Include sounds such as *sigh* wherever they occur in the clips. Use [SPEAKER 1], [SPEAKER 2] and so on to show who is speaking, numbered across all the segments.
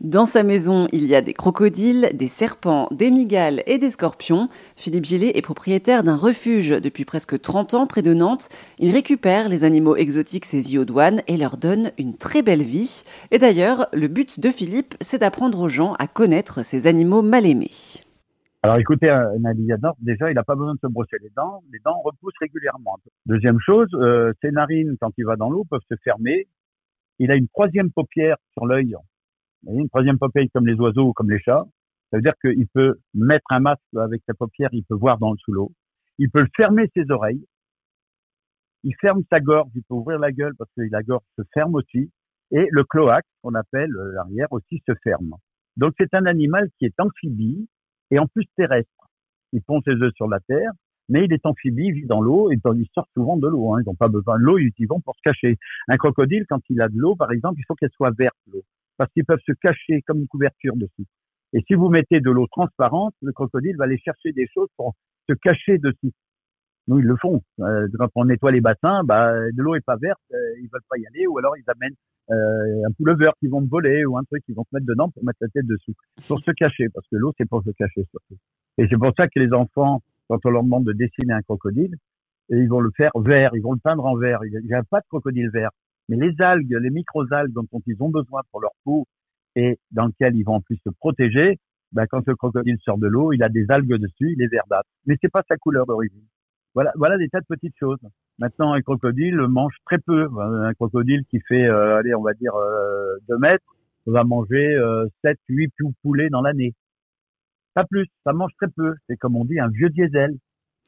[SPEAKER 1] Dans sa maison, il y a des crocodiles, des serpents, des migales et des scorpions. Philippe Gillet est propriétaire d'un refuge depuis presque 30 ans près de Nantes. Il récupère les animaux exotiques saisis aux douanes et leur donne une très belle vie. Et d'ailleurs, le but de Philippe, c'est d'apprendre aux gens à connaître ces animaux mal aimés.
[SPEAKER 2] Alors écoutez, un alligator, déjà, il n'a pas besoin de se brosser les dents. Les dents repoussent régulièrement. Deuxième chose, euh, ses narines, quand il va dans l'eau, peuvent se fermer. Il a une troisième paupière sur l'œil une troisième paupière comme les oiseaux ou comme les chats. Ça veut dire qu'il peut mettre un masque avec sa paupière, il peut voir dans le sous l'eau. Il peut fermer ses oreilles. Il ferme sa gorge, il peut ouvrir la gueule parce que la gorge se ferme aussi. Et le cloaque, qu'on appelle euh, l'arrière, aussi se ferme. Donc c'est un animal qui est amphibie et en plus terrestre. Il pond ses œufs sur la terre, mais il est amphibie, il vit dans l'eau et il sort souvent de l'eau. Hein. Ils n'ont pas besoin de l'eau, ils y vont pour se cacher. Un crocodile, quand il a de l'eau, par exemple, il faut qu'elle soit verte l'eau parce qu'ils peuvent se cacher comme une couverture dessus. Et si vous mettez de l'eau transparente, le crocodile va aller chercher des choses pour se cacher dessus. Nous, ils le font. Euh, quand on nettoie les bassins, bah, de l'eau est pas verte, euh, ils veulent pas y aller, ou alors ils amènent euh, un pullover qui vont voler ou un truc qu'ils vont se mettre dedans pour mettre la tête dessous, pour se cacher, parce que l'eau c'est pour se cacher. Et c'est pour ça que les enfants, quand on leur demande de dessiner un crocodile, ils vont le faire vert, ils vont le peindre en vert. Il n'y a pas de crocodile vert. Mais les algues, les micro-algues dont ils ont besoin pour leur peau et dans lesquelles ils vont en plus se protéger, ben, quand le crocodile sort de l'eau, il a des algues dessus, il est verdâtre. Mais c'est pas sa couleur d'origine. Voilà, voilà des tas de petites choses. Maintenant, un crocodile mange très peu. Un crocodile qui fait, euh, allez, on va dire euh, 2 mètres, va manger euh, 7, 8 poulets dans l'année. Pas plus, ça mange très peu. C'est comme on dit un vieux diesel.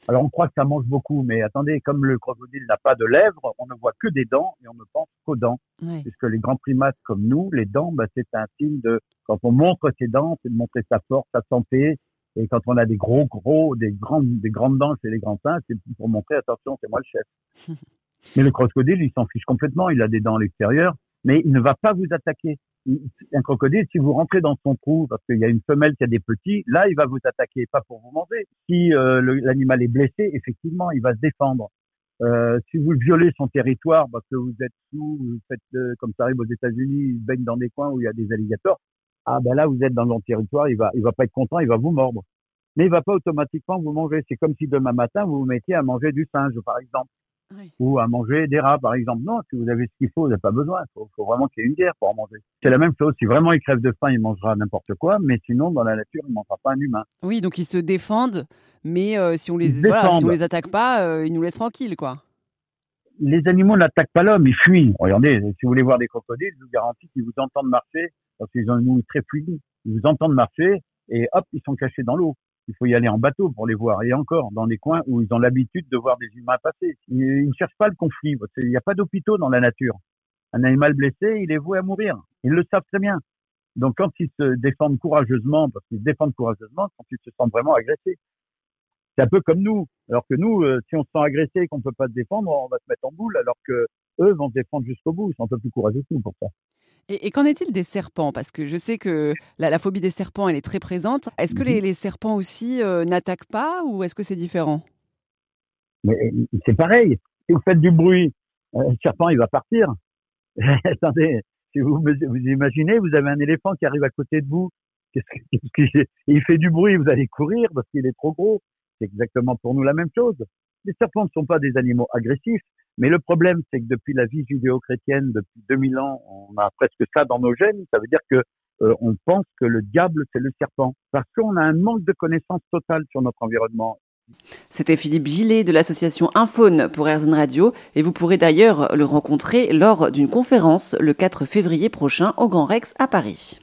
[SPEAKER 2] Alors on croit que ça mange beaucoup, mais attendez, comme le crocodile n'a pas de lèvres, on ne voit que des dents et on ne pense qu'aux dents. Puisque les grands primates comme nous, les dents, bah, c'est un signe de quand on montre ses dents, c'est de montrer sa force, sa santé. Et quand on a des gros gros, des grandes, des grandes dents chez les grands singes, c'est pour montrer attention, c'est moi le chef. *laughs* mais le crocodile, il s'en fiche complètement. Il a des dents à l'extérieur, mais il ne va pas vous attaquer un crocodile, si vous rentrez dans son trou parce qu'il y a une femelle qui a des petits, là, il va vous attaquer, pas pour vous manger. Si euh, l'animal est blessé, effectivement, il va se défendre. Euh, si vous violez son territoire parce que vous êtes sous, vous faites euh, comme ça arrive aux États-Unis, il baigne dans des coins où il y a des alligators, ah ben là, vous êtes dans son territoire, il va, il va pas être content, il va vous mordre. Mais il va pas automatiquement vous manger. C'est comme si demain matin vous vous mettiez à manger du singe, par exemple ou à manger des rats, par exemple. Non, si vous avez ce qu'il faut, vous n'avez pas besoin. Il faut, vraiment qu'il y ait une guerre pour en manger. C'est la même chose. Si vraiment il crève de faim, il mangera n'importe quoi, mais sinon, dans la nature, il ne mangera pas un humain.
[SPEAKER 1] Oui, donc ils se défendent, mais euh, si on les, voilà, si on les attaque pas, euh, ils nous laissent tranquilles, quoi.
[SPEAKER 2] Les animaux n'attaquent pas l'homme, ils fuient. Regardez, si vous voulez voir des crocodiles, je vous garantis qu'ils vous entendent marcher, parce qu'ils ont une ouïe très fluide. Ils vous entendent marcher, et hop, ils sont cachés dans l'eau il faut y aller en bateau pour les voir. Et encore, dans les coins où ils ont l'habitude de voir des humains passer. Ils, ne cherchent pas le conflit. Il n'y a pas d'hôpitaux dans la nature. Un animal blessé, il est voué à mourir. Ils le savent très bien. Donc quand ils se défendent courageusement, parce qu'ils se défendent courageusement, quand ils se sentent vraiment agressés. C'est un peu comme nous. Alors que nous, euh, si on se sent agressé et qu'on ne peut pas se défendre, on va se mettre en boule, alors que eux vont se défendre jusqu'au bout. Ils sont un peu plus courageux que nous pour ça.
[SPEAKER 1] Et, qu'en est-il des serpents? Parce que je sais que la, phobie des serpents, elle est très présente. Est-ce que les, mhm. serpents aussi euh, n'attaquent pas ou est-ce que c'est différent?
[SPEAKER 2] Mais c'est pareil. Si vous faites du bruit, euh, le serpent, il va partir. *laughs* Attendez, si vous vous imaginez, vous avez un éléphant qui arrive à côté de vous, il fait du bruit, vous allez courir parce qu'il est trop gros. C'est exactement pour nous la même chose. Les serpents ne sont pas des animaux agressifs, mais le problème, c'est que depuis la vie judéo-chrétienne, depuis 2000 ans, on a presque ça dans nos gènes. Ça veut dire que euh, on pense que le diable, c'est le serpent, parce qu'on a un manque de connaissance totale sur notre environnement.
[SPEAKER 1] C'était Philippe Gillet de l'association Infaune pour Airzone Radio et vous pourrez d'ailleurs le rencontrer lors d'une conférence le 4 février prochain au Grand Rex à Paris.